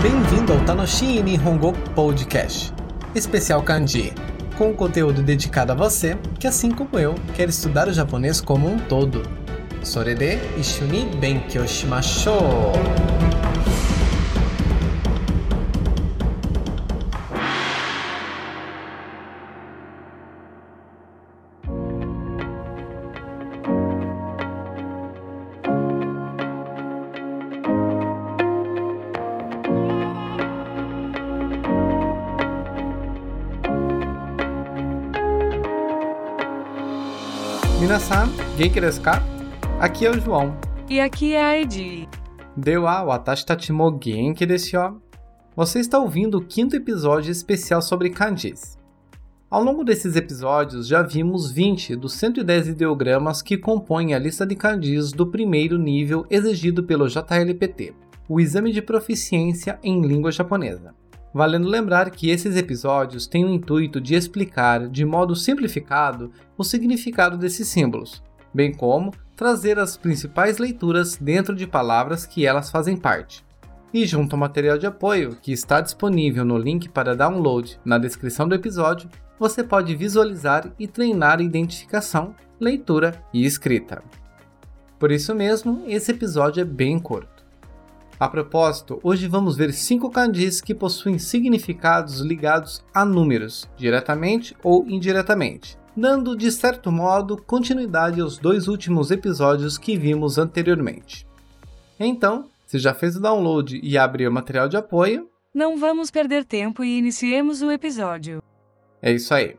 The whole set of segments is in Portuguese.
Bem-vindo ao Tanoshi Nihongo Podcast, especial kanji, com conteúdo dedicado a você que, assim como eu, quer estudar o japonês como um todo. Sorede ishuni benkyou shimashou! Minasan, genki desu ka? Aqui é o João. E aqui é a Edi. Deu a watashi tachi mo genki desu yo. Você está ouvindo o quinto episódio especial sobre kanjis. Ao longo desses episódios, já vimos 20 dos 110 ideogramas que compõem a lista de kanjis do primeiro nível exigido pelo JLPT, o Exame de Proficiência em Língua Japonesa. Valendo lembrar que esses episódios têm o intuito de explicar, de modo simplificado, o significado desses símbolos, bem como trazer as principais leituras dentro de palavras que elas fazem parte. E junto ao material de apoio, que está disponível no link para download na descrição do episódio, você pode visualizar e treinar identificação, leitura e escrita. Por isso mesmo, esse episódio é bem curto. A propósito, hoje vamos ver cinco kanjis que possuem significados ligados a números, diretamente ou indiretamente, dando de certo modo continuidade aos dois últimos episódios que vimos anteriormente. Então, se já fez o download e abriu o material de apoio, não vamos perder tempo e iniciemos o episódio. É isso aí.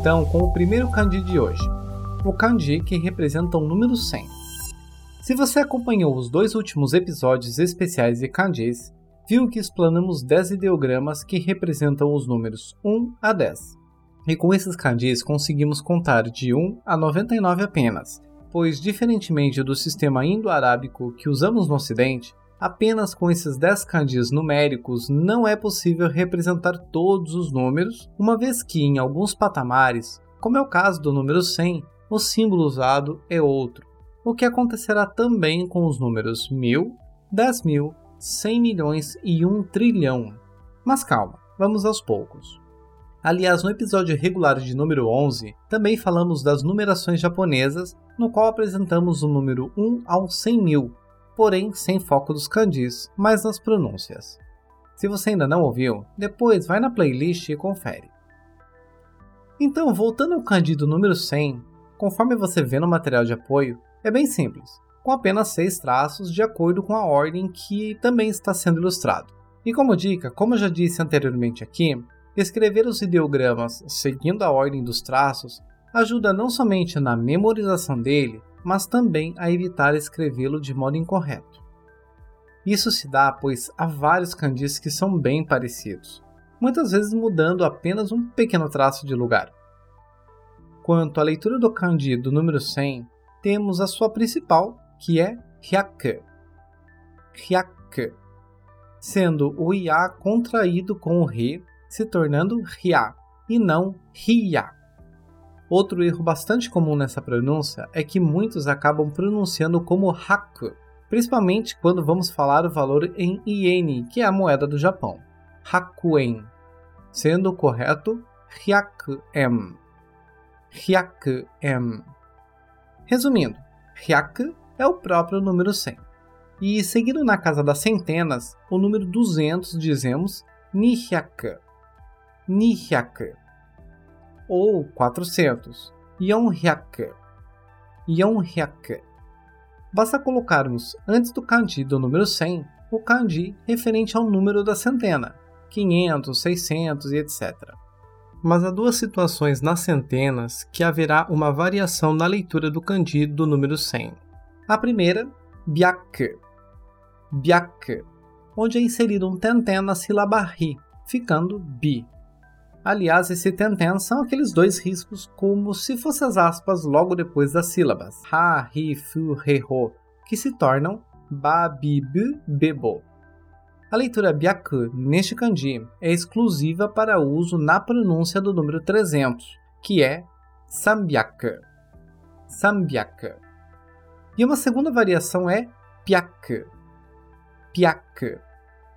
Então com o primeiro kanji de hoje, o kanji que representa o número 100. Se você acompanhou os dois últimos episódios especiais de kanjis, viu que explanamos 10 ideogramas que representam os números 1 a 10. E com esses kanjis conseguimos contar de 1 a 99 apenas, pois diferentemente do sistema indo-arábico que usamos no ocidente, Apenas com esses 10 kanjis numéricos não é possível representar todos os números, uma vez que em alguns patamares, como é o caso do número 100, o símbolo usado é outro, o que acontecerá também com os números 1000, 10 mil, 100 milhões e 1 trilhão. Mas calma, vamos aos poucos. Aliás, no episódio regular de número 11, também falamos das numerações japonesas, no qual apresentamos o número 1 ao 100 mil, porém sem foco dos kanjis, mas nas pronúncias. Se você ainda não ouviu, depois vai na playlist e confere. Então, voltando ao kanji do número 100, conforme você vê no material de apoio, é bem simples, com apenas seis traços de acordo com a ordem que também está sendo ilustrado. E como dica, como eu já disse anteriormente aqui, escrever os ideogramas seguindo a ordem dos traços ajuda não somente na memorização dele, mas também a evitar escrevê-lo de modo incorreto. Isso se dá pois há vários kanjis que são bem parecidos, muitas vezes mudando apenas um pequeno traço de lugar. Quanto à leitura do kanji do número 100, temos a sua principal, que é hyaku. Hyaku, sendo o ia contraído com o re, se tornando rya e não ria. Outro erro bastante comum nessa pronúncia é que muitos acabam pronunciando como haku, principalmente quando vamos falar o valor em iene, que é a moeda do Japão, hakuen, sendo correto hyaku-em. Hyaku-em. Resumindo, hyaku é o próprio número 100. E seguindo na casa das centenas, o número 200 dizemos nihyaku. Nihyaku ou 400. Yonhyaku. Yonhyaku. Basta colocarmos antes do kanji do número 100 o kanji referente ao número da centena, 500, 600 e etc. Mas há duas situações nas centenas que haverá uma variação na leitura do kanji do número 100. A primeira, byaku. Byaku, onde é inserido um tenten na sílaba ri, ficando bi. Aliás, esse tenten são aqueles dois riscos como se fossem as aspas logo depois das sílabas ha, ri, fu, re, ro, que se tornam ba, bi, bu, bebo. A leitura byaku neste kanji é exclusiva para uso na pronúncia do número 300, que é sambyak. Sambyak. E uma segunda variação é pyak. Pyak,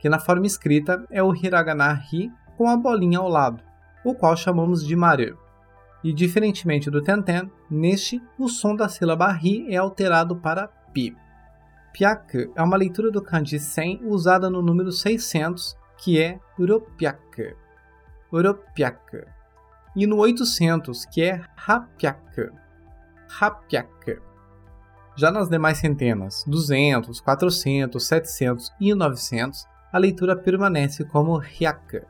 que na forma escrita é o hiragana ri com a bolinha ao lado, o qual chamamos de maru. E diferentemente do tenten, neste o som da sílaba ri é alterado para pi. Pyak é uma leitura do kanji 100 usada no número 600, que é Uropyak. Uropyak. E no 800, que é Hapyak. Hapyak. Já nas demais centenas, 200, 400, 700 e 900, a leitura permanece como Hyak.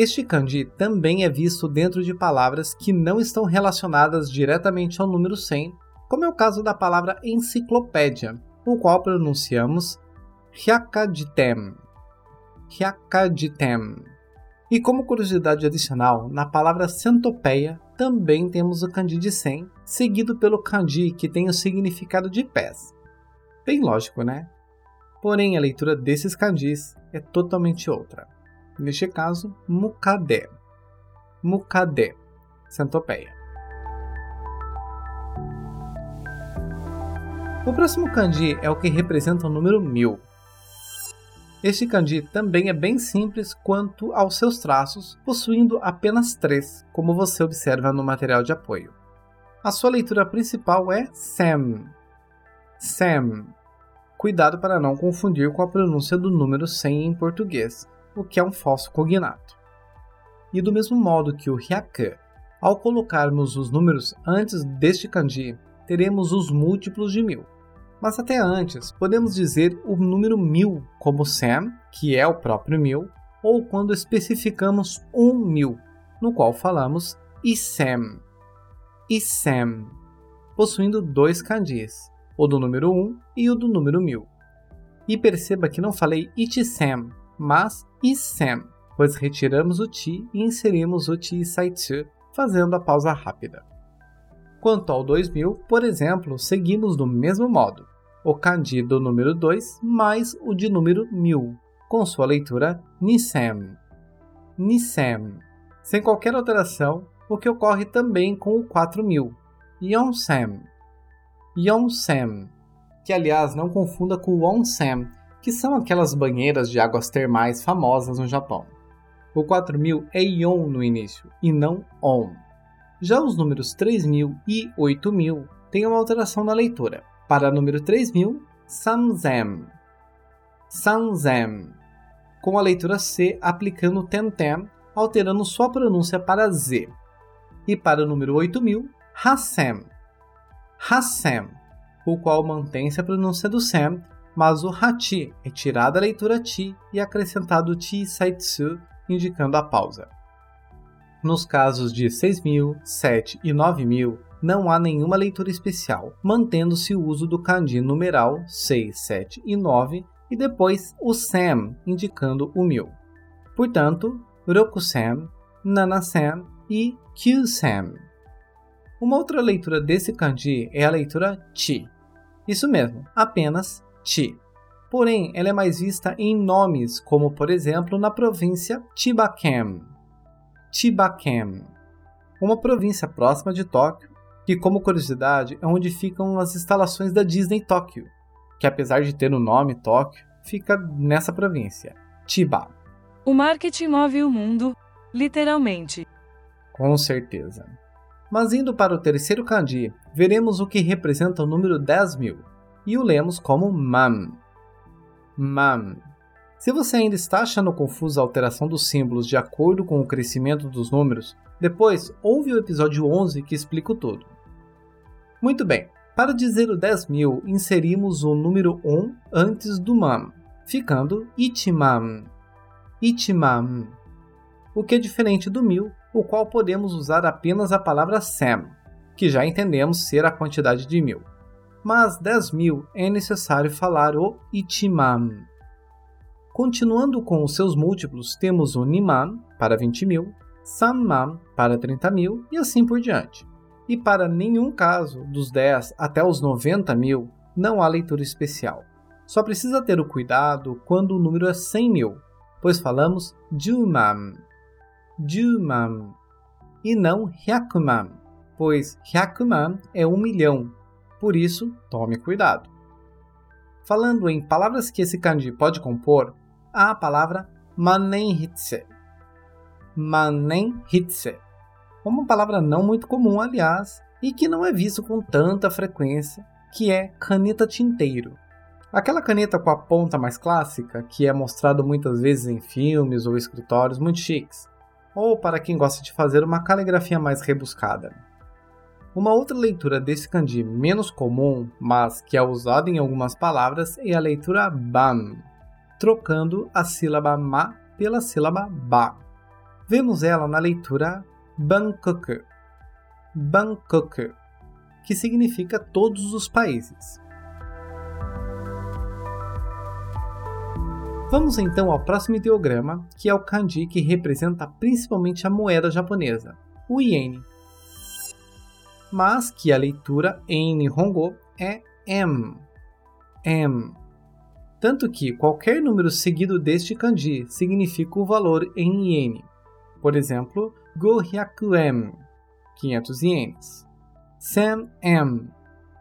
Este kanji também é visto dentro de palavras que não estão relacionadas diretamente ao número 100, como é o caso da palavra enciclopédia, o qual pronunciamos Hyakaditem. Hyakaditem. E como curiosidade adicional, na palavra centopeia também temos o kanji de 100, seguido pelo kanji que tem o significado de pés. Bem lógico, né? Porém, a leitura desses kanjis é totalmente outra. Neste caso, mukade. Mukade, centopeia. O próximo kanji é o que representa o número 1000. Este kanji também é bem simples quanto aos seus traços, possuindo apenas três, como você observa no material de apoio. A sua leitura principal é Sam. Sam. Cuidado para não confundir com a pronúncia do número 100 em português, o que é um falso cognato. E do mesmo modo que o Hyaku, ao colocarmos os números antes deste kanji, teremos os múltiplos de mil. Mas até antes, podemos dizer o número 1000 como Sam, que é o próprio mil, ou quando especificamos um mil, no qual falamos Isem. Isem, possuindo dois kanjis, o do número 1 e o do número 1000. E perceba que não falei Itisem, mas Isem, pois retiramos o ti e inserimos o ti saitsu, fazendo a pausa rápida. Quanto ao 2000, por exemplo, seguimos do mesmo modo, o kanji do número 2 mais o de número 1000, com sua leitura Nisem. Nisem, sem qualquer alteração, o que ocorre também com o 4000, Yonsem. Yonsem, que aliás não confunda com o Onsen, que são aquelas banheiras de águas termais famosas no Japão. O 4000 é Yon no início e não On. Já os números 3000 e 8000 têm uma alteração na leitura. Para o número 3000, Sanzem. Sanzem. Com a leitura C aplicando tentem, alterando sua pronúncia para Z. E para o número 8000, Hassem. Hassem, o qual mantém-se a pronúncia do Sem, mas o Hachi é tirada a leitura Ti e acrescentado Ti Saitsu, indicando a pausa. Nos casos de 6.000, 7 e 9.000, não há nenhuma leitura especial, mantendo-se o uso do kanji numeral 6, 7 e 9 e depois o sem, indicando o 1000. Portanto, Rokusem, Nanasem e Kyusem. Uma outra leitura desse kanji é a leitura Chi. Isso mesmo, apenas Porém, ela é mais vista em nomes, como por exemplo na província Chibaken, Chibaken, uma província próxima de Tóquio, que, como curiosidade, é onde ficam as instalações da Disney Tóquio, que apesar de ter o nome Tóquio, fica nessa província, Chiba. O marketing move o mundo, literalmente. Com certeza. Mas indo para o terceiro kanji, veremos o que representa o número 10 mil, e o lemos como MAM. MAM se você ainda está achando confusa a alteração dos símbolos de acordo com o crescimento dos números, depois ouve o episódio 11 que explico tudo. Muito bem, para dizer o 10.000, inserimos o número 1 antes do mam, ficando itimam. Itimam. O que é diferente do mil, o qual podemos usar apenas a palavra sam, que já entendemos ser a quantidade de mil. Mas 10.000 é necessário falar o itimam Continuando com os seus múltiplos, temos o Niman para 20 mil, Sanman para 30 mil e assim por diante. E para nenhum caso, dos 10 até os 90 mil, não há leitura especial. Só precisa ter o cuidado quando o número é 100 mil, pois falamos Juman, Juman, e não Hyakuman, pois Hyakuman é um milhão, por isso tome cuidado. Falando em palavras que esse kanji pode compor, há a palavra manenhitse. Manenhitse. Uma palavra não muito comum, aliás, e que não é visto com tanta frequência, que é caneta tinteiro. Aquela caneta com a ponta mais clássica, que é mostrado muitas vezes em filmes ou escritórios muito chiques, ou para quem gosta de fazer uma caligrafia mais rebuscada. Uma outra leitura desse kanji menos comum, mas que é usada em algumas palavras, é a leitura ban, trocando a sílaba ma pela sílaba ba. Vemos ela na leitura Bangkok, Bangkok, que significa todos os países. Vamos então ao próximo ideograma, que é o kanji que representa principalmente a moeda japonesa, o iene. Mas que a leitura em Nihongo é M. M. Tanto que qualquer número seguido deste kanji significa o valor em iene. Por exemplo, Gohyaku-en, 500 ienes. Sen-en,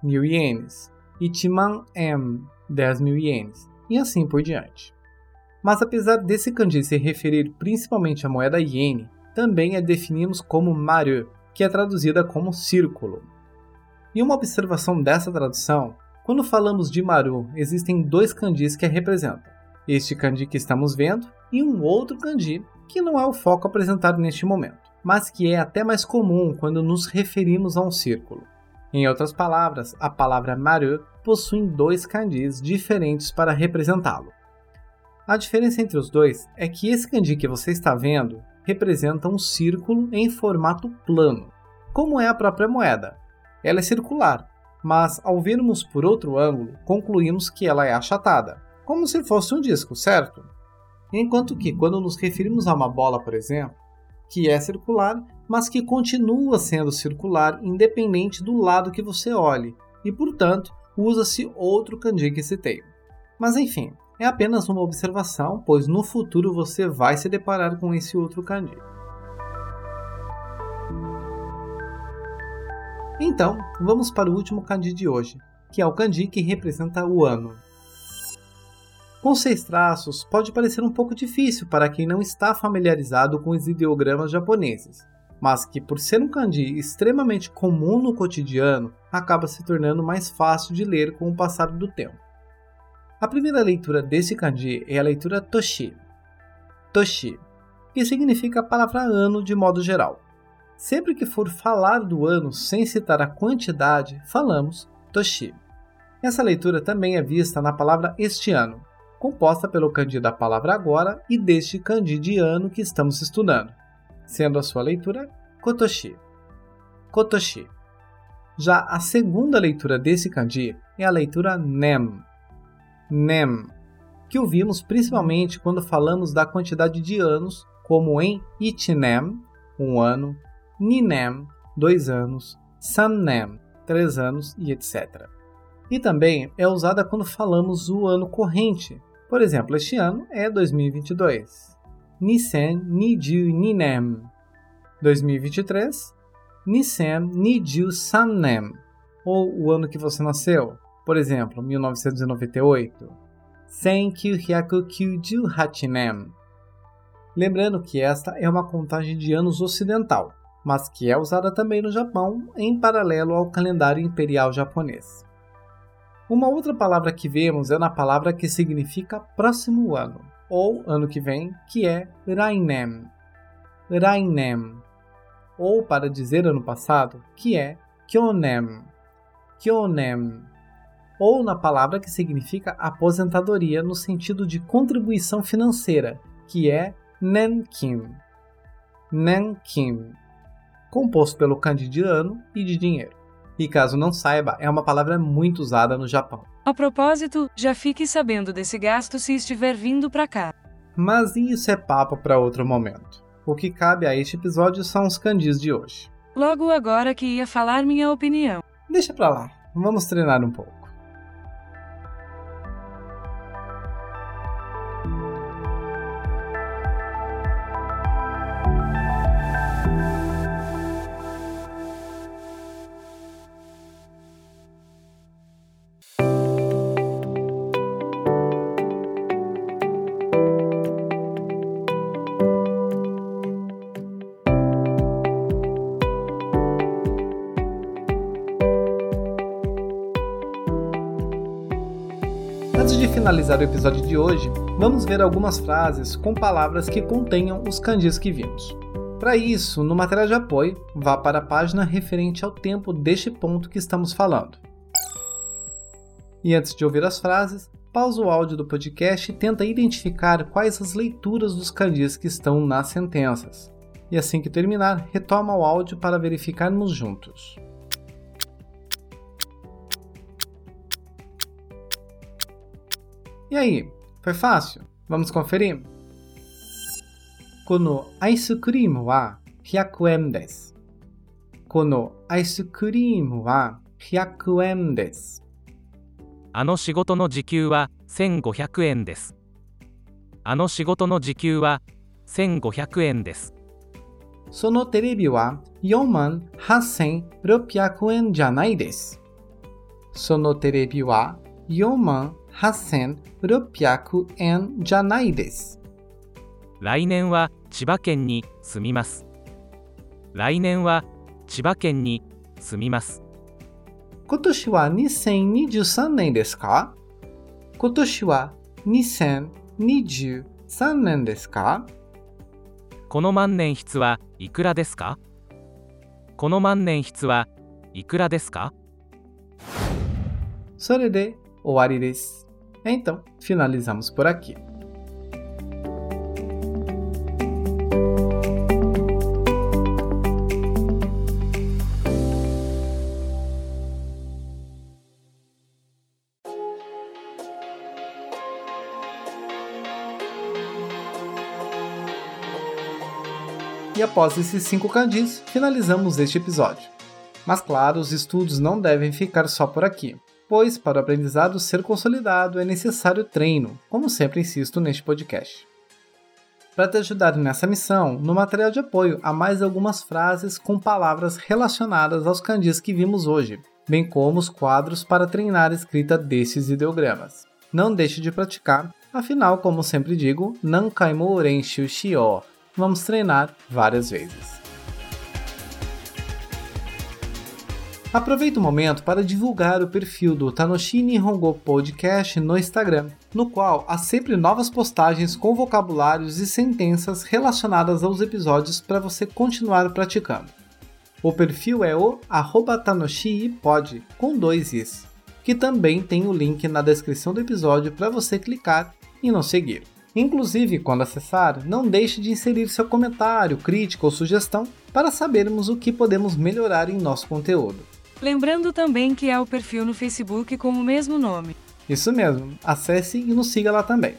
1000 ienes. Ichiman-en, 10 mil ienes. E assim por diante. Mas apesar desse kanji se referir principalmente à moeda iene, também a definimos como maru, que é traduzida como círculo. E uma observação dessa tradução, quando falamos de maru, existem dois kanjis que a representam. Este kanji que estamos vendo e um outro kanji que não é o foco apresentado neste momento, mas que é até mais comum quando nos referimos a um círculo. Em outras palavras, a palavra maru possui dois kanjis diferentes para representá-lo. A diferença entre os dois é que esse kanji que você está vendo representa um círculo em formato plano, como é a própria moeda. Ela é circular, mas ao vermos por outro ângulo, concluímos que ela é achatada, como se fosse um disco, certo? Enquanto que, quando nos referimos a uma bola, por exemplo, que é circular, mas que continua sendo circular independente do lado que você olhe, e portanto usa-se outro kanji que citei. Mas enfim, é apenas uma observação, pois no futuro você vai se deparar com esse outro kanji. Então, vamos para o último kanji de hoje, que é o kanji que representa o ano. Com seis traços, pode parecer um pouco difícil para quem não está familiarizado com os ideogramas japoneses, mas que, por ser um kanji extremamente comum no cotidiano, acaba se tornando mais fácil de ler com o passar do tempo. A primeira leitura desse kanji é a leitura Toshi. Toshi, que significa a palavra ano de modo geral. Sempre que for falar do ano sem citar a quantidade, falamos Toshi. Essa leitura também é vista na palavra este ano, composta pelo kanji da palavra agora e deste kanji de ano que estamos estudando, sendo a sua leitura Kotoshi. Kotoshi. Já a segunda leitura desse kanji é a leitura Nem, nem, que ouvimos principalmente quando falamos da quantidade de anos, como em Itinem, um ano, Ninem, dois anos, Sannem, três anos e etc. E também é usada quando falamos o ano corrente. Por exemplo, este ano é 2022. Nisen Niju Ninem. 2023. Nisen Niju Sannem. Ou o ano que você nasceu. Por exemplo, 1998. Senkyu Hachinem. Lembrando que esta é uma contagem de anos ocidental, mas que é usada também no Japão em paralelo ao calendário imperial japonês. Uma outra palavra que vemos é na palavra que significa próximo ano, ou ano que vem, que é Rainem. Rainem. Ou para dizer ano passado, que é Kyonem. Kyonem ou na palavra que significa aposentadoria no sentido de contribuição financeira, que é nenkim. Nenkim, composto pelo kanji de ano e de dinheiro. E caso não saiba, é uma palavra muito usada no Japão. A propósito, já fique sabendo desse gasto se estiver vindo pra cá. Mas isso é papo para outro momento. O que cabe a este episódio são os kanjis de hoje. Logo agora que ia falar minha opinião. Deixa pra lá, vamos treinar um pouco. Finalizar o episódio de hoje, vamos ver algumas frases com palavras que contenham os kanjis que vimos. Para isso, no material de apoio, vá para a página referente ao tempo deste ponto que estamos falando. E antes de ouvir as frases, pausa o áudio do podcast e tenta identificar quais as leituras dos kanjis que estão nas sentenças. E assim que terminar, retoma o áudio para verificarmos juntos. E aí, foi fácil? Vamos conferir? このアイスクリームは100円です。このアイスクリームは100円です。あの仕事の時給は1500円です。あの仕事の時給は1500円です。そのテレビは4万8600円じゃないです。そのテレビは4万8600円じゃないです。来年は千葉県に住みます。来年は千葉県に住みます。今年は2023年ですか？今年は2023年ですか？この万年筆はいくらですか？この万年筆はいくらですか？So de ouari desu. Então, finalizamos por aqui. E após esses cinco kanjis, finalizamos este episódio. Mas claro, os estudos não devem ficar só por aqui, pois para o aprendizado ser consolidado é necessário treino, como sempre insisto neste podcast. Para te ajudar nessa missão, no material de apoio há mais algumas frases com palavras relacionadas aos kanjis que vimos hoje, bem como os quadros para treinar a escrita desses ideogramas. Não deixe de praticar, afinal, como sempre digo, não kaimo renshu shio. Vamos treinar várias vezes. Aproveito o momento para divulgar o perfil do Tanoshi Nihongo Podcast no Instagram, no qual há sempre novas postagens com vocabulários e sentenças relacionadas aos episódios para você continuar praticando. O perfil é o @tanoshipod com dois i's, que também tem o link na descrição do episódio para você clicar e nos seguir. Inclusive, quando acessar, não deixe de inserir seu comentário, crítica ou sugestão para sabermos o que podemos melhorar em nosso conteúdo. Lembrando também que há o perfil no Facebook com o mesmo nome. Isso mesmo, acesse e nos siga lá também.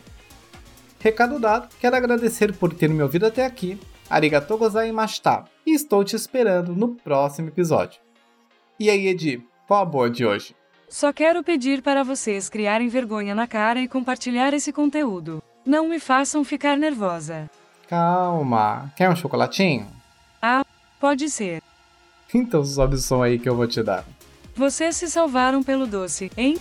Recado dado, quero agradecer por ter me ouvido até aqui. Arigatou gozaimashita. E estou te esperando no próximo episódio. E aí, Edi, qual a boa de hoje? Só quero pedir para vocês criarem vergonha na cara e compartilhar esse conteúdo. Não me façam ficar nervosa. Calma, quer um chocolatinho? Ah, pode ser. Então sobe o som aí que eu vou te dar. Vocês se salvaram pelo doce, hein?